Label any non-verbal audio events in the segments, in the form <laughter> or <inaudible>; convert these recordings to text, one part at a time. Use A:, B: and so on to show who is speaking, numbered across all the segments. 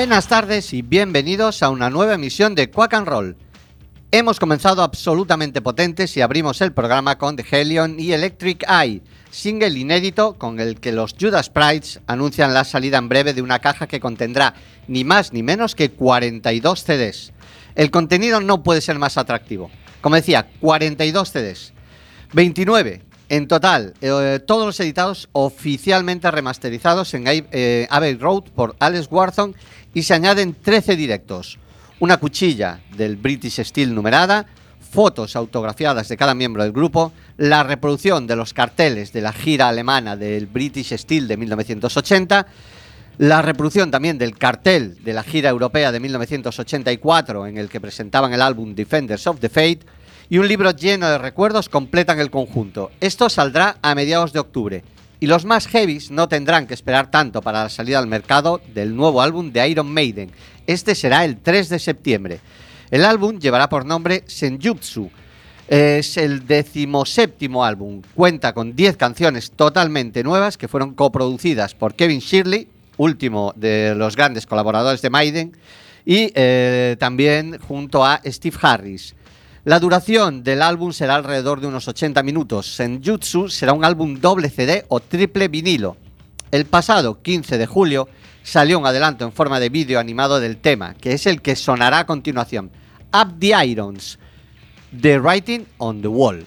A: Buenas tardes y bienvenidos a una nueva emisión de Quack and Roll. Hemos comenzado absolutamente potentes y abrimos el programa con The Helion y Electric Eye, single inédito con el que los Judas Priest anuncian la salida en breve de una caja que contendrá ni más ni menos que 42 CDs.
B: El contenido no puede ser más atractivo. Como decía, 42 CDs, 29 en total, eh, todos los editados oficialmente remasterizados en eh, Abbey Road por Alex Warthon y se añaden 13 directos, una cuchilla del British Steel numerada, fotos autografiadas de cada miembro del grupo, la reproducción de los carteles de la gira alemana del British Steel de 1980, la reproducción también del cartel de la gira europea de 1984 en el que presentaban el álbum Defenders of the Fate y un libro lleno de recuerdos completan el conjunto. Esto saldrá a mediados de octubre y los más heavies no tendrán que esperar tanto para la salida al mercado del nuevo álbum de Iron Maiden. Este será el 3 de septiembre. El álbum llevará por nombre Senjutsu. Es el decimoséptimo álbum. Cuenta con 10 canciones totalmente nuevas que fueron coproducidas por Kevin Shirley, último de los grandes colaboradores de Maiden, y eh, también junto a Steve Harris. La duración del álbum será alrededor de unos 80 minutos. Senjutsu será un álbum doble CD o triple vinilo. El pasado 15 de julio salió un adelanto en forma de vídeo animado del tema, que es el que sonará a continuación. Up the Irons, The Writing on the Wall.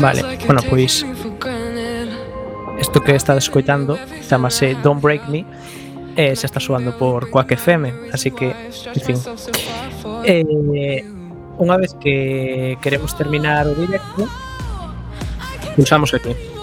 C: Vale, bueno, pois Isto que estades escoitando chamase Don't Break Me e eh, se está soando por Quack FM así que, en fin. Eh, unha vez que queremos terminar o directo pulsamos aquí.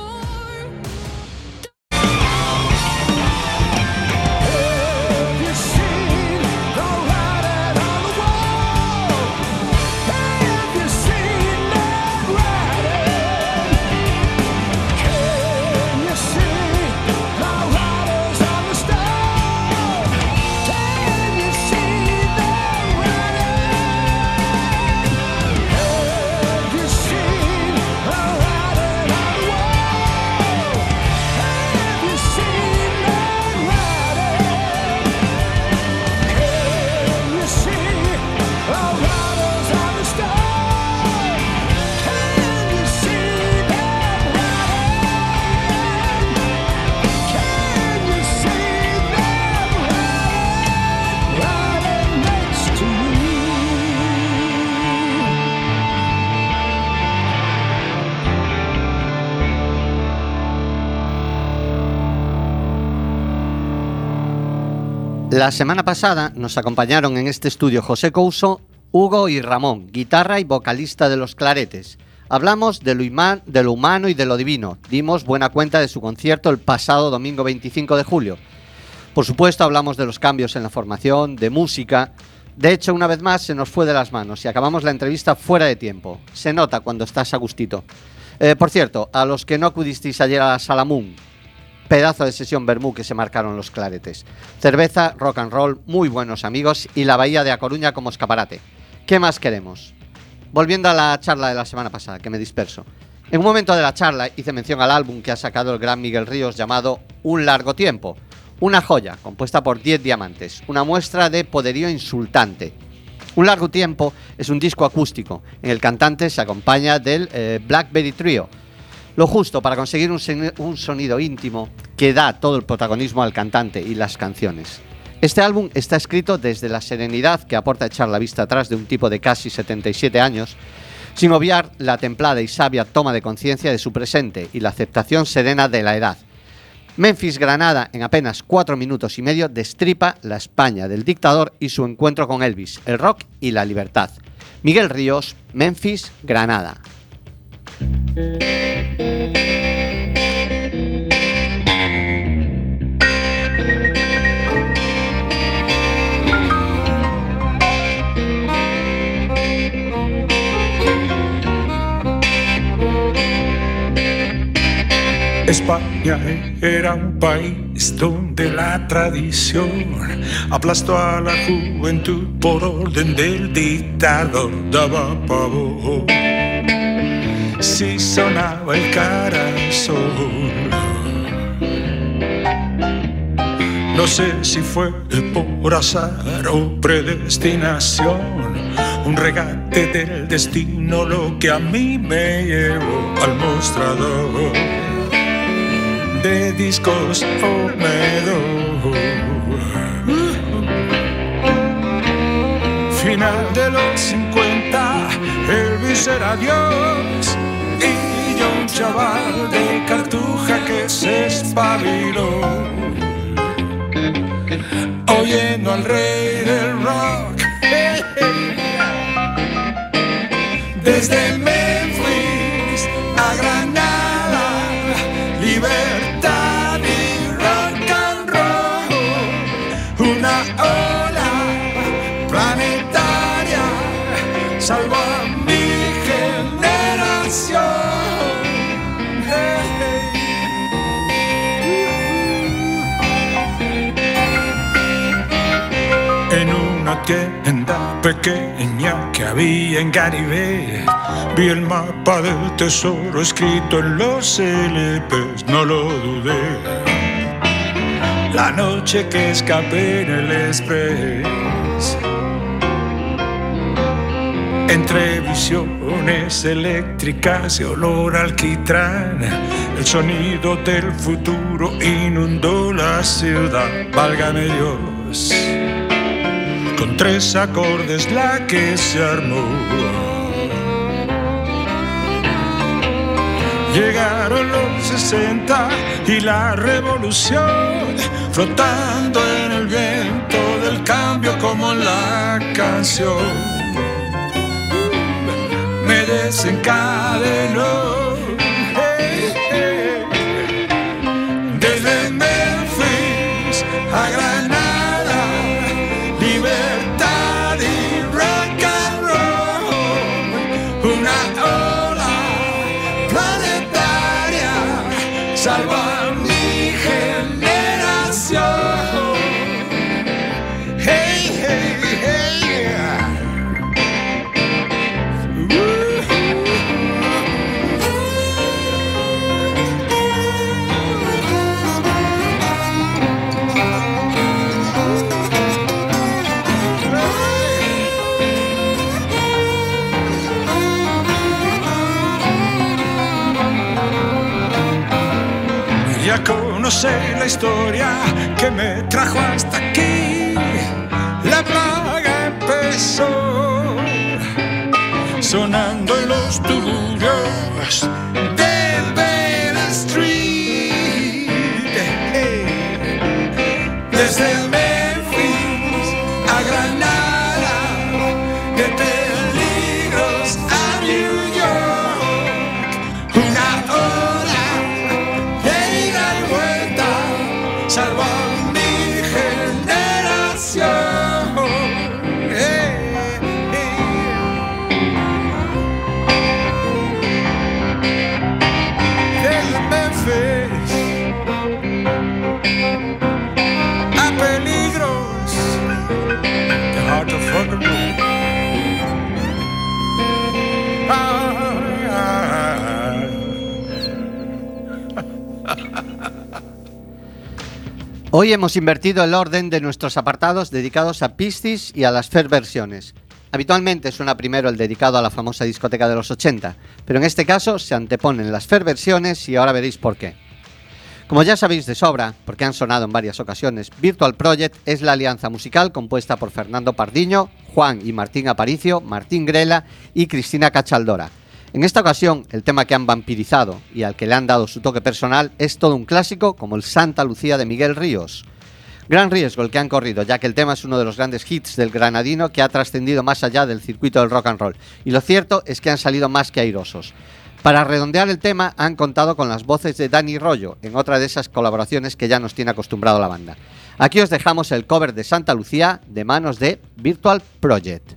B: La semana pasada nos acompañaron en este estudio José Couso, Hugo y Ramón, guitarra y vocalista de Los Claretes. Hablamos de lo, de lo humano y de lo divino. Dimos buena cuenta de su concierto el pasado domingo 25 de julio. Por supuesto, hablamos de los cambios en la formación, de música. De hecho, una vez más se nos fue de las manos y acabamos la entrevista fuera de tiempo. Se nota cuando estás a gustito. Eh, por cierto, a los que no acudisteis ayer a la Salamun, pedazo de sesión Bermú que se marcaron los claretes. Cerveza, rock and roll, muy buenos amigos y la Bahía de A Coruña como escaparate. ¿Qué más queremos? Volviendo a la charla de la semana pasada, que me disperso. En un momento de la charla hice mención al álbum que ha sacado el gran Miguel Ríos llamado Un largo tiempo. Una joya compuesta por 10 diamantes, una muestra de poderío insultante. Un largo tiempo es un disco acústico. En el cantante se acompaña del eh, Blackberry Trio, lo justo para conseguir un, soni- un sonido íntimo que da todo el protagonismo al cantante y las canciones. Este álbum está escrito desde la serenidad que aporta echar la vista atrás de un tipo de casi 77 años, sin obviar la templada y sabia toma de conciencia de su presente y la aceptación serena de la edad. Memphis Granada, en apenas cuatro minutos y medio, destripa la España del dictador y su encuentro con Elvis, el rock y la libertad. Miguel Ríos, Memphis Granada.
D: España era un país donde la tradición aplastó a la juventud por orden del dictador, daba pavor. Si sonaba el carasol. No sé si fue por azar o predestinación, un regate del destino lo que a mí me llevó al mostrador de discos Olmedo. Final de los 50, Elvis era Dios de cartuja que se espabiló. Oyendo al rey del rock <laughs> desde Memphis tienda pequeña que había en Garibé Vi el mapa del tesoro escrito en los LPs, no lo dudé. La noche que escapé en el express. Entre visiones eléctricas y olor alquitrán, el sonido del futuro inundó la ciudad. Válgame Dios, con tres acordes la que se armó. Llegaron los 60 y la revolución, flotando en el viento del cambio como la canción. Me desencadenó. hey, hey. Desde Memphis a Ya conocí la historia que me trajo hasta aquí. La plaga empezó sonando en los tuburios
B: Hoy hemos invertido el orden de nuestros apartados dedicados a Piscis y a las Fair versiones. Habitualmente suena primero el dedicado a la famosa discoteca de los 80, pero en este caso se anteponen las Fair versiones y ahora veréis por qué. Como ya sabéis de sobra, porque han sonado en varias ocasiones, Virtual Project es la alianza musical compuesta por Fernando Pardiño, Juan y Martín Aparicio, Martín Grela y Cristina Cachaldora. En esta ocasión, el tema que han vampirizado y al que le han dado su toque personal es todo un clásico como el Santa Lucía de Miguel Ríos. Gran riesgo el que han corrido, ya que el tema es uno de los grandes hits del granadino que ha trascendido más allá del circuito del rock and roll. Y lo cierto es que han salido más que airosos. Para redondear el tema han contado con las voces de Dani Rollo, en otra de esas colaboraciones que ya nos tiene acostumbrado la banda. Aquí os dejamos el cover de Santa Lucía de manos de Virtual Project.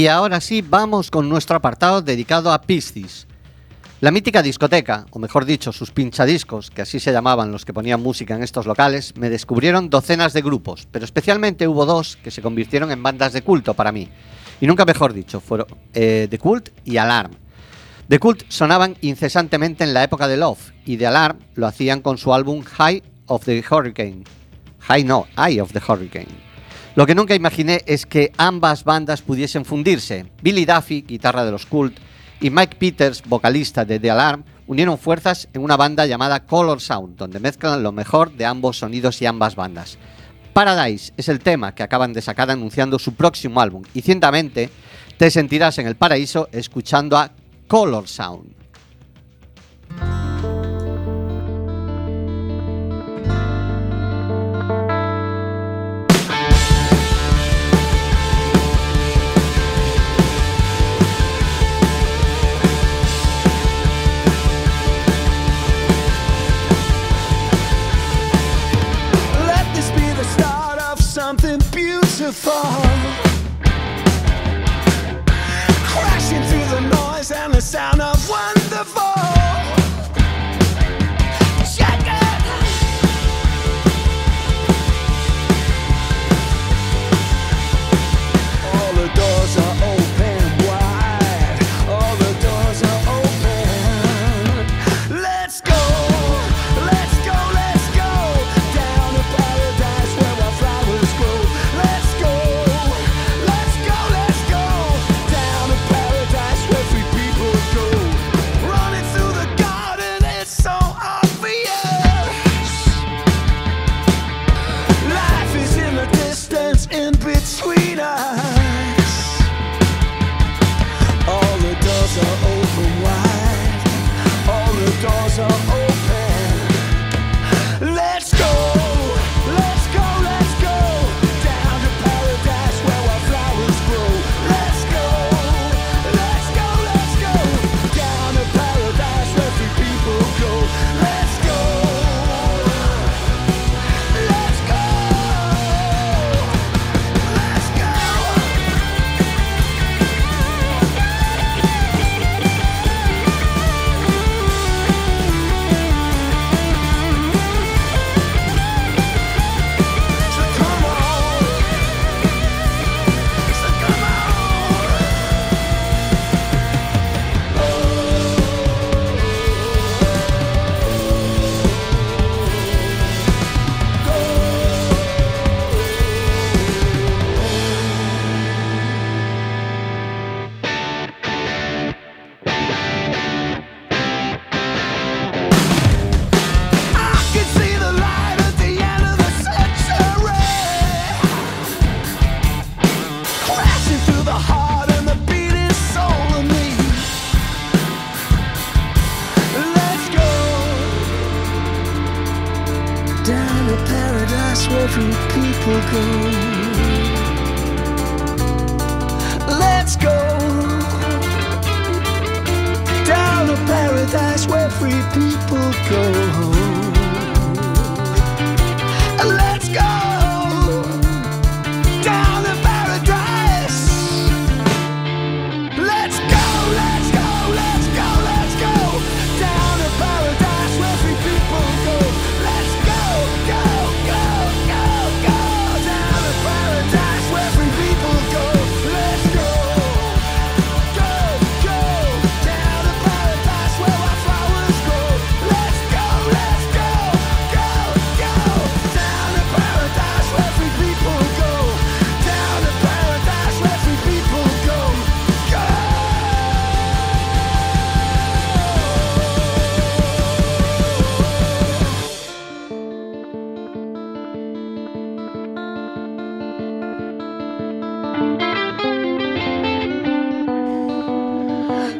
E: Y
A: ahora
B: sí, vamos con nuestro apartado dedicado a Piscis. La mítica discoteca, o mejor dicho, sus pinchadiscos, que así se llamaban los que ponían música en estos locales, me descubrieron docenas de grupos, pero especialmente hubo dos que se convirtieron en bandas de culto para mí. Y nunca mejor dicho, fueron eh, The Cult y Alarm. The Cult sonaban incesantemente en la época de Love, y The Alarm lo hacían con su álbum High of the Hurricane. High no, Eye of the Hurricane. Lo que nunca imaginé es que ambas bandas pudiesen fundirse. Billy Duffy, guitarra de los Cult, y Mike Peters, vocalista de The Alarm, unieron fuerzas en una banda llamada Color Sound, donde mezclan lo mejor de ambos sonidos y ambas bandas. Paradise es el tema que acaban de sacar anunciando su próximo álbum, y ciertamente te sentirás en el paraíso escuchando a Color Sound.
A: Beautiful.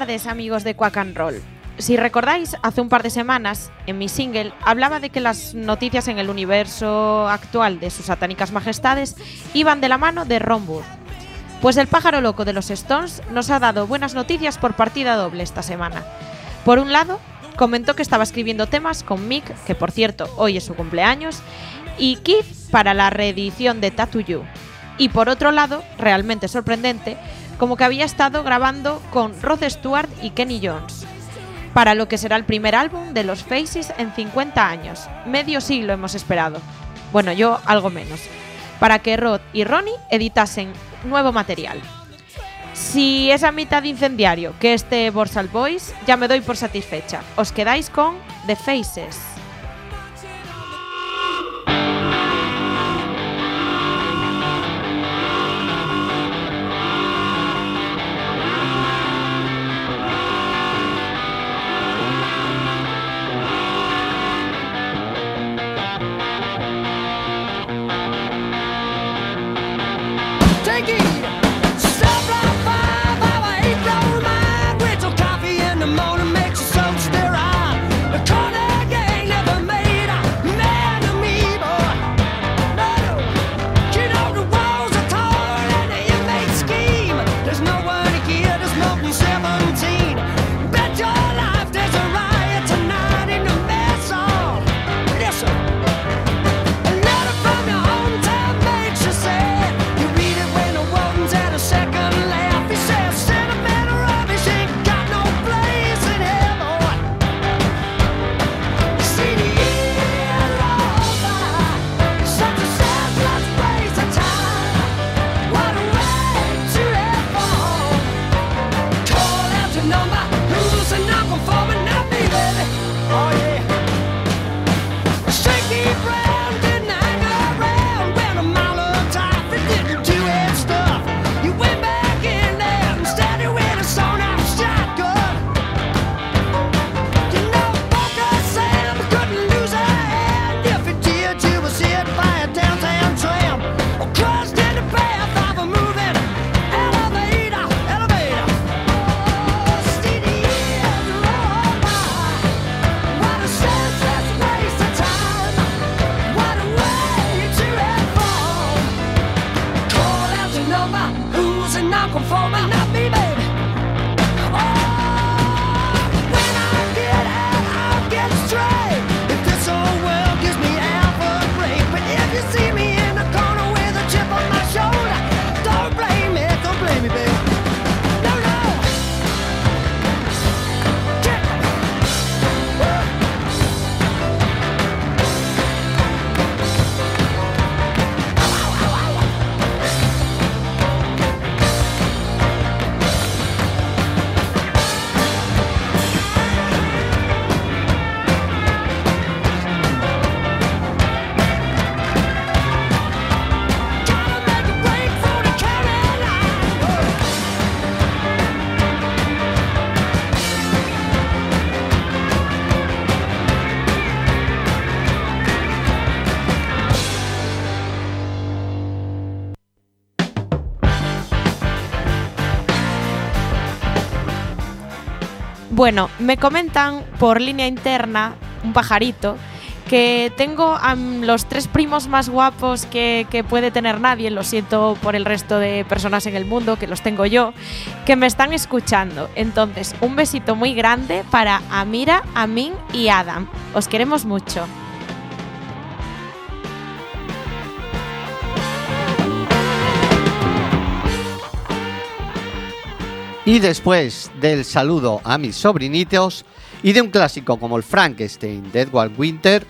F: Tardes amigos de Quack and Roll. Si recordáis, hace un par de semanas, en mi single, hablaba de que las noticias en el universo actual de sus satánicas majestades iban de la mano de Ron. Pues el pájaro loco de los Stones nos ha dado buenas noticias por partida doble esta semana. Por un lado, comentó que estaba escribiendo temas con Mick, que por cierto hoy es su cumpleaños, y Keith para la reedición de Tattoo You. Y por otro lado, realmente sorprendente, como que había estado grabando con Rod Stewart y Kenny Jones, para lo que será el primer álbum de los Faces en 50 años. Medio siglo hemos esperado. Bueno, yo algo menos. Para que Rod y Ronnie editasen nuevo material. Si es a mitad de incendiario que este Borsal Boys, ya me doy por satisfecha. Os quedáis con The Faces. Bueno, me comentan por línea interna, un pajarito, que tengo a los tres primos más guapos que, que puede tener nadie, lo siento por el resto de personas en el mundo, que los tengo yo, que me están escuchando. Entonces, un besito muy grande para Amira, Amin y Adam. Os queremos mucho.
B: Y después del saludo a mis sobrinitos y de un clásico como el Frankenstein de Edward Winter,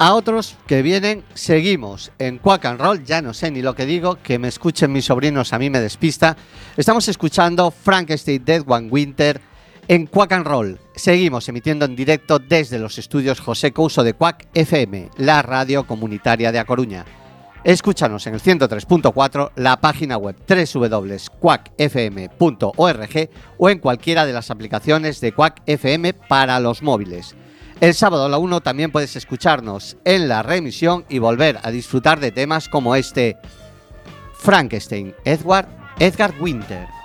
B: a otros que vienen, seguimos en Quack and Roll, ya no sé ni lo que digo, que me escuchen mis sobrinos, a mí me despista. Estamos escuchando Frankenstein de Edward Winter en Quack and Roll. Seguimos emitiendo en directo desde los estudios José Couso de Quack FM, la radio comunitaria de A Coruña. Escúchanos en el 103.4, la página web www.quackfm.org o en cualquiera de las aplicaciones de Quack FM para los móviles. El sábado a la 1 también puedes escucharnos en la reemisión y volver a disfrutar de temas como este Frankenstein, Edward, Edgar Winter.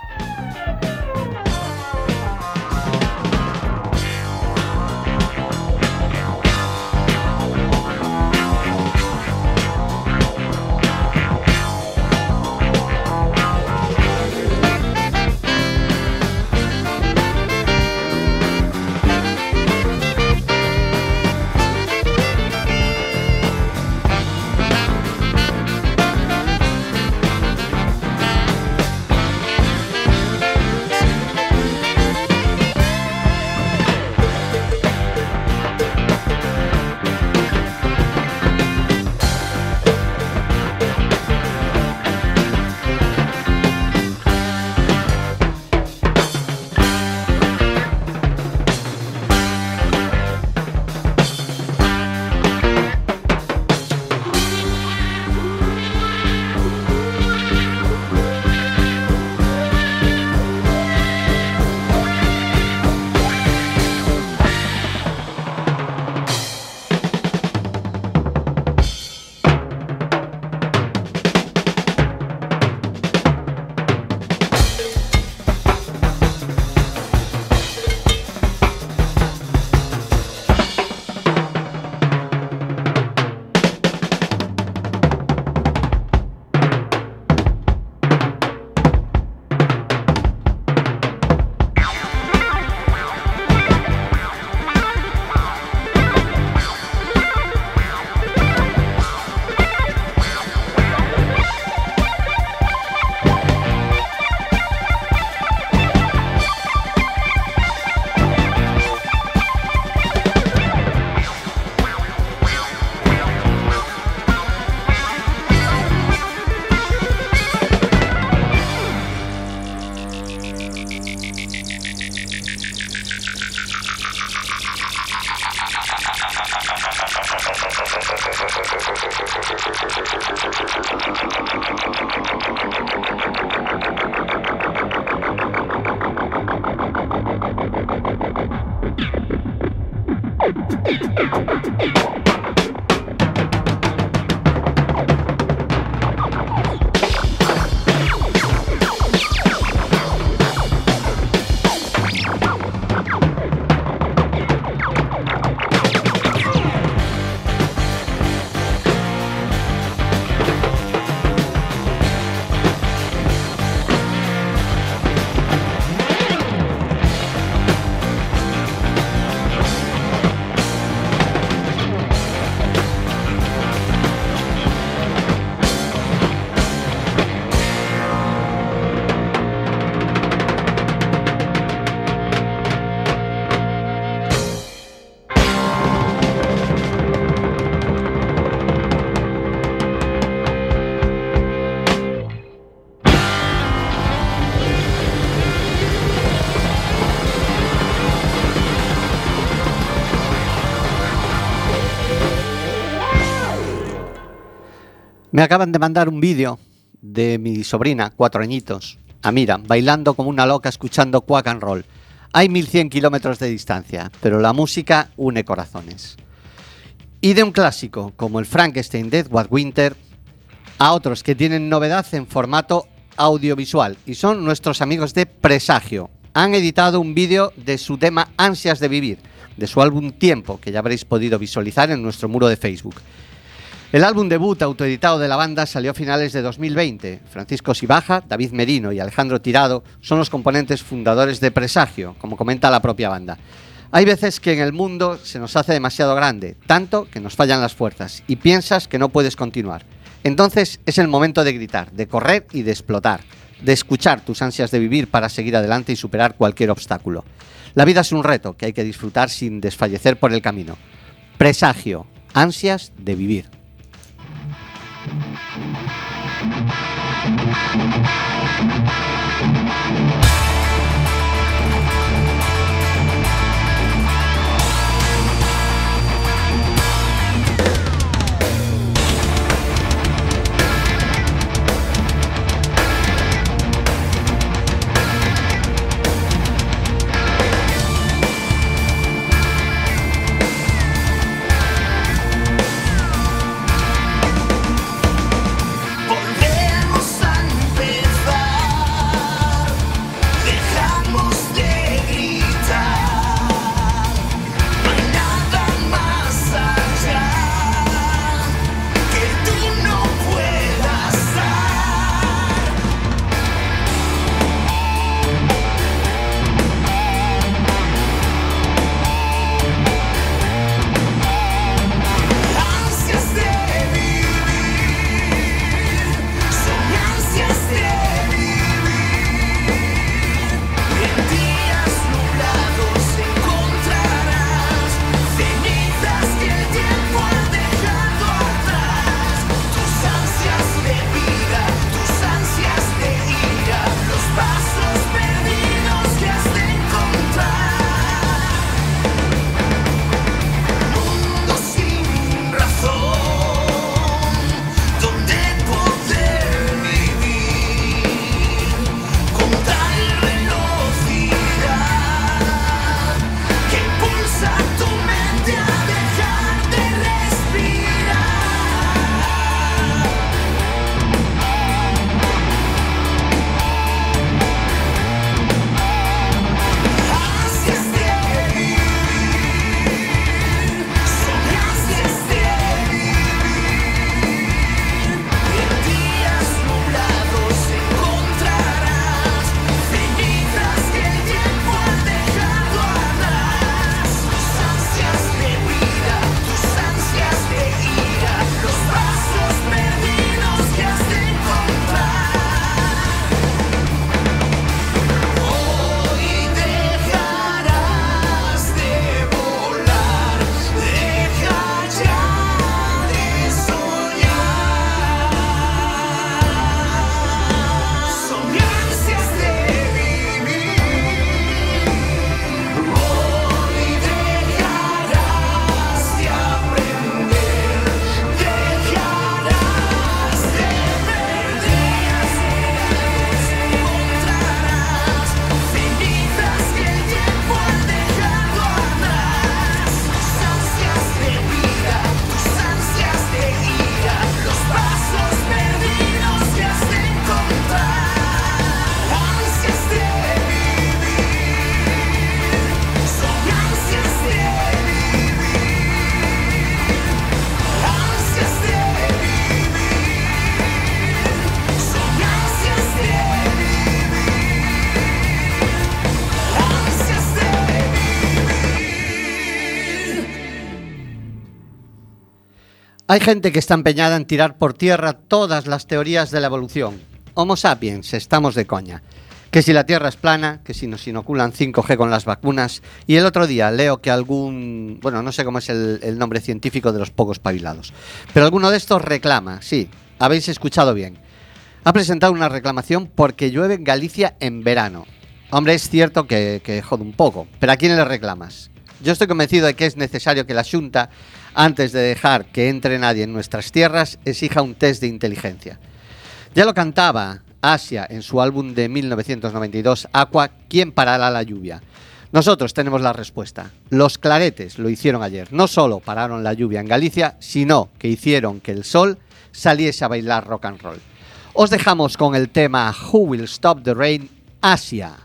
B: Me acaban de mandar un vídeo de mi sobrina, cuatro añitos, Amira, bailando como una loca escuchando Quack and Roll. Hay 1100 kilómetros de distancia, pero la música une corazones. Y de un clásico como el Frankenstein de Edward Winter a otros que tienen novedad en formato audiovisual y son nuestros amigos de Presagio. han editado un vídeo de su tema Ansias de Vivir, de su álbum Tiempo, que ya habréis podido visualizar en nuestro muro de Facebook. El álbum debut autoeditado de la banda salió a finales de 2020. Francisco Sibaja, David Merino y Alejandro Tirado son los componentes fundadores de Presagio, como comenta la propia banda. Hay veces que en el mundo se nos hace demasiado grande, tanto que nos fallan las fuerzas y piensas que no puedes continuar. Entonces es el momento de gritar, de correr y de explotar, de escuchar tus ansias de vivir para seguir adelante y superar cualquier obstáculo. La vida es un reto que hay que disfrutar sin desfallecer por el camino. Presagio, ansias de vivir.
A: Thank you. Hay
B: gente que está empeñada en tirar por tierra todas las teorías de la evolución. Homo sapiens, estamos de coña. Que si la Tierra es plana, que si nos inoculan 5G con las vacunas. Y el otro día leo que algún, bueno, no sé cómo es el, nombre científico de los pocos pabilados, pero alguno de estos reclama, sí, habéis escuchado bien. Ha presentado una reclamación porque llueve en Galicia en verano. Hombre, es cierto que, que jode un poco, pero ¿a quién le reclamas? Yo estoy convencido de que es necesario que la Junta, antes de dejar que entre nadie en nuestras tierras, exija un test de inteligencia. Ya lo cantaba Asia en su álbum de 1992, Aqua, ¿Quién parará la lluvia? Nosotros tenemos la respuesta. Los claretes lo hicieron ayer. No solo pararon la lluvia en Galicia, sino que hicieron que el sol saliese a bailar rock and roll. Os dejamos con el tema Who Will Stop the Rain, Asia.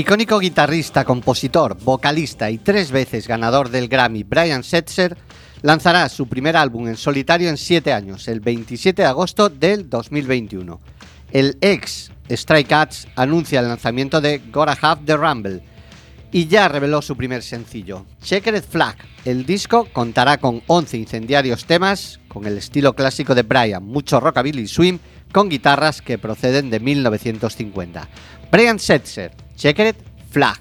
B: icónico guitarrista, compositor, vocalista y tres veces ganador del Grammy Brian Setzer lanzará su primer álbum en solitario en siete años, el 27 de agosto del 2021. El ex Stray Cats anuncia el lanzamiento de Gotta Have the Rumble y ya reveló su primer sencillo, Checkered Flag. El disco contará con 11 incendiarios temas con el estilo clásico de Brian, mucho rockabilly y swing con guitarras que proceden de 1950. Brian Setzer, Secret Flag.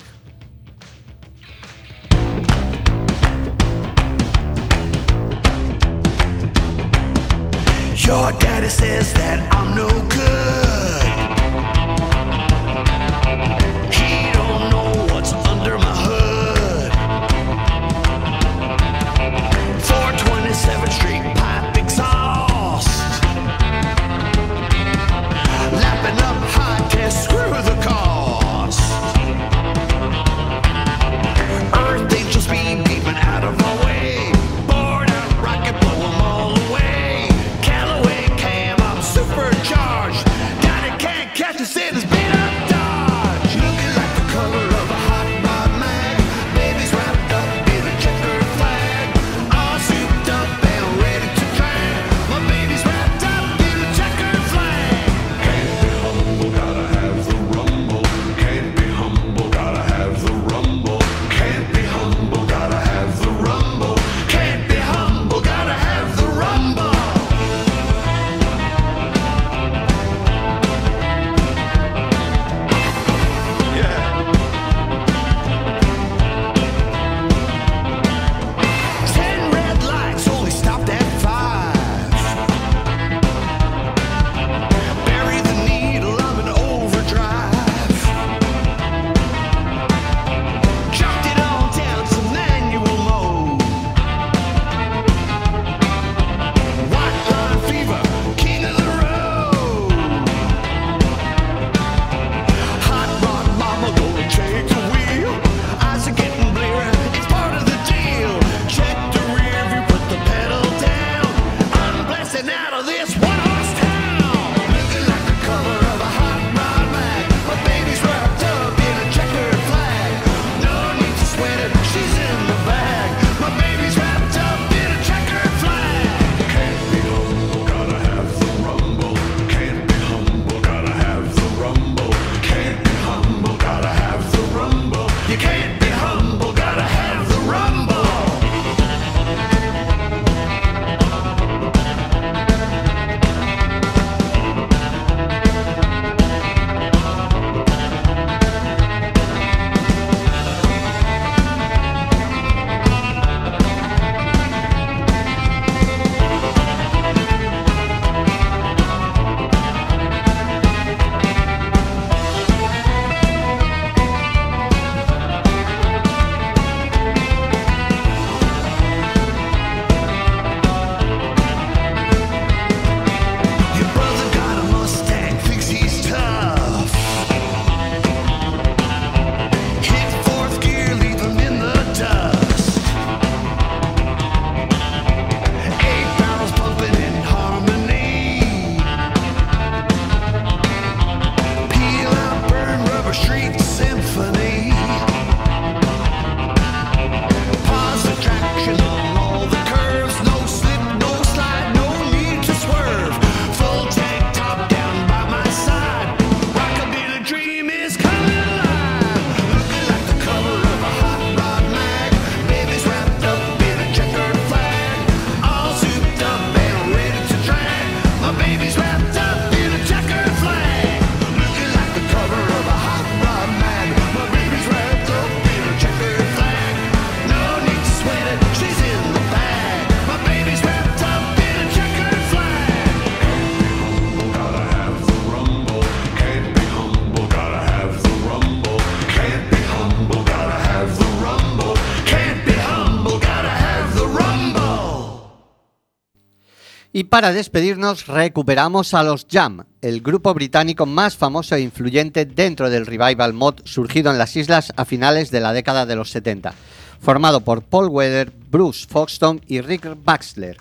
B: para despedirnos recuperamos a los Jam, el grupo británico más famoso e influyente dentro del revival mod surgido en las islas a finales de la década de los 70, formado por Paul Weather, Bruce Foxton y Rick Baxter.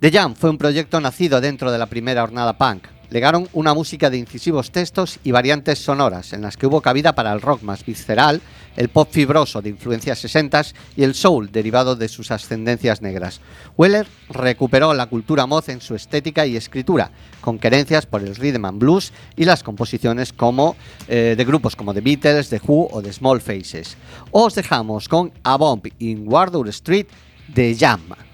B: The Jam fue un proyecto nacido dentro de la primera jornada punk, legaron una música de incisivos textos y variantes sonoras, en las que hubo cabida para el rock más visceral, el pop fibroso de influencias 60 y el soul derivado de sus ascendencias negras. Weller recuperó la cultura moz en su estética y escritura, con querencias por el rhythm and blues y las composiciones como eh, de grupos como The Beatles, The Who o The Small Faces. Os dejamos con A Bomb in Wardour Street de Jam.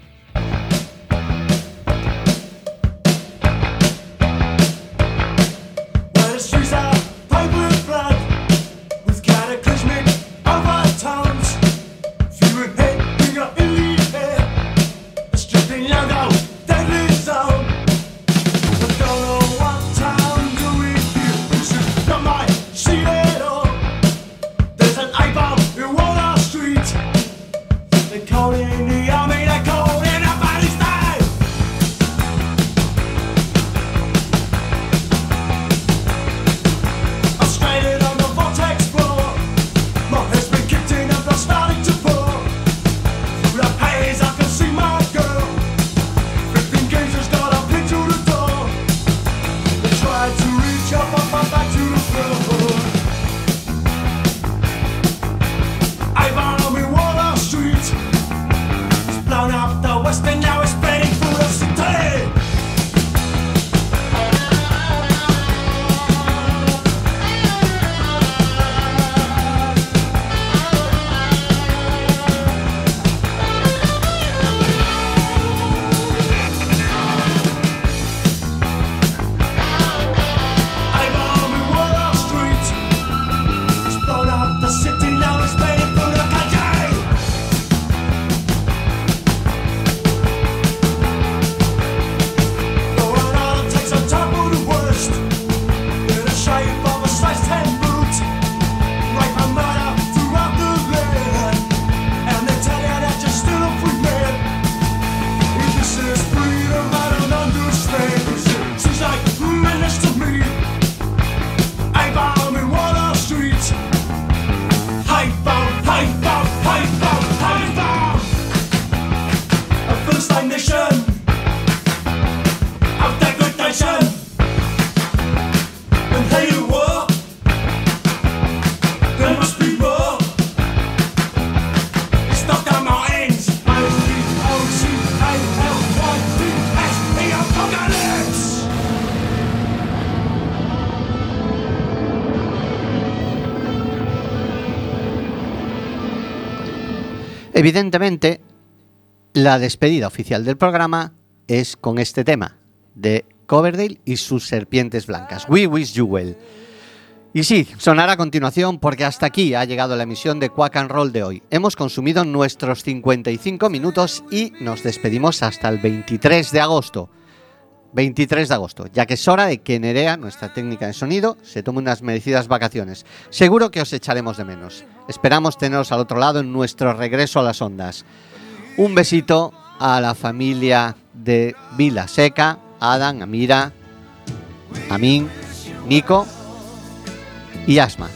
G: They call in the army,
B: Evidentemente, la despedida oficial del programa es con este tema de Coverdale y sus serpientes blancas. We wish you well. Y sí, sonará a continuación porque hasta aquí ha llegado la emisión de Quack and Roll de hoy. Hemos consumido nuestros 55 minutos y nos despedimos hasta el 23 de agosto. 23 de agosto, ya que es hora de que Nerea, nuestra técnica de sonido, se tome unas merecidas vacaciones. Seguro que os echaremos de menos. Esperamos teneros al otro lado en nuestro regreso a las ondas. Un besito a la familia de Vila Seca, Adam, Amira, Amin, Nico y Asma.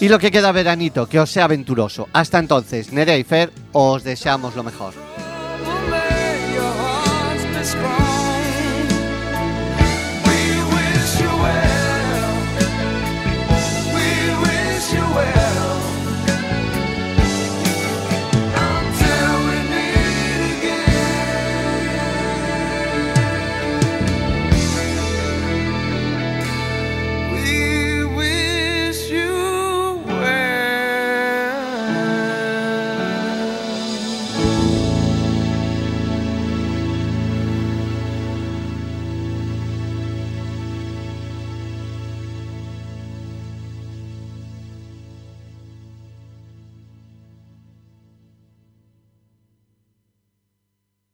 B: Y lo que queda veranito, que os sea aventuroso. Hasta entonces, Nerea y Fer, os deseamos lo mejor.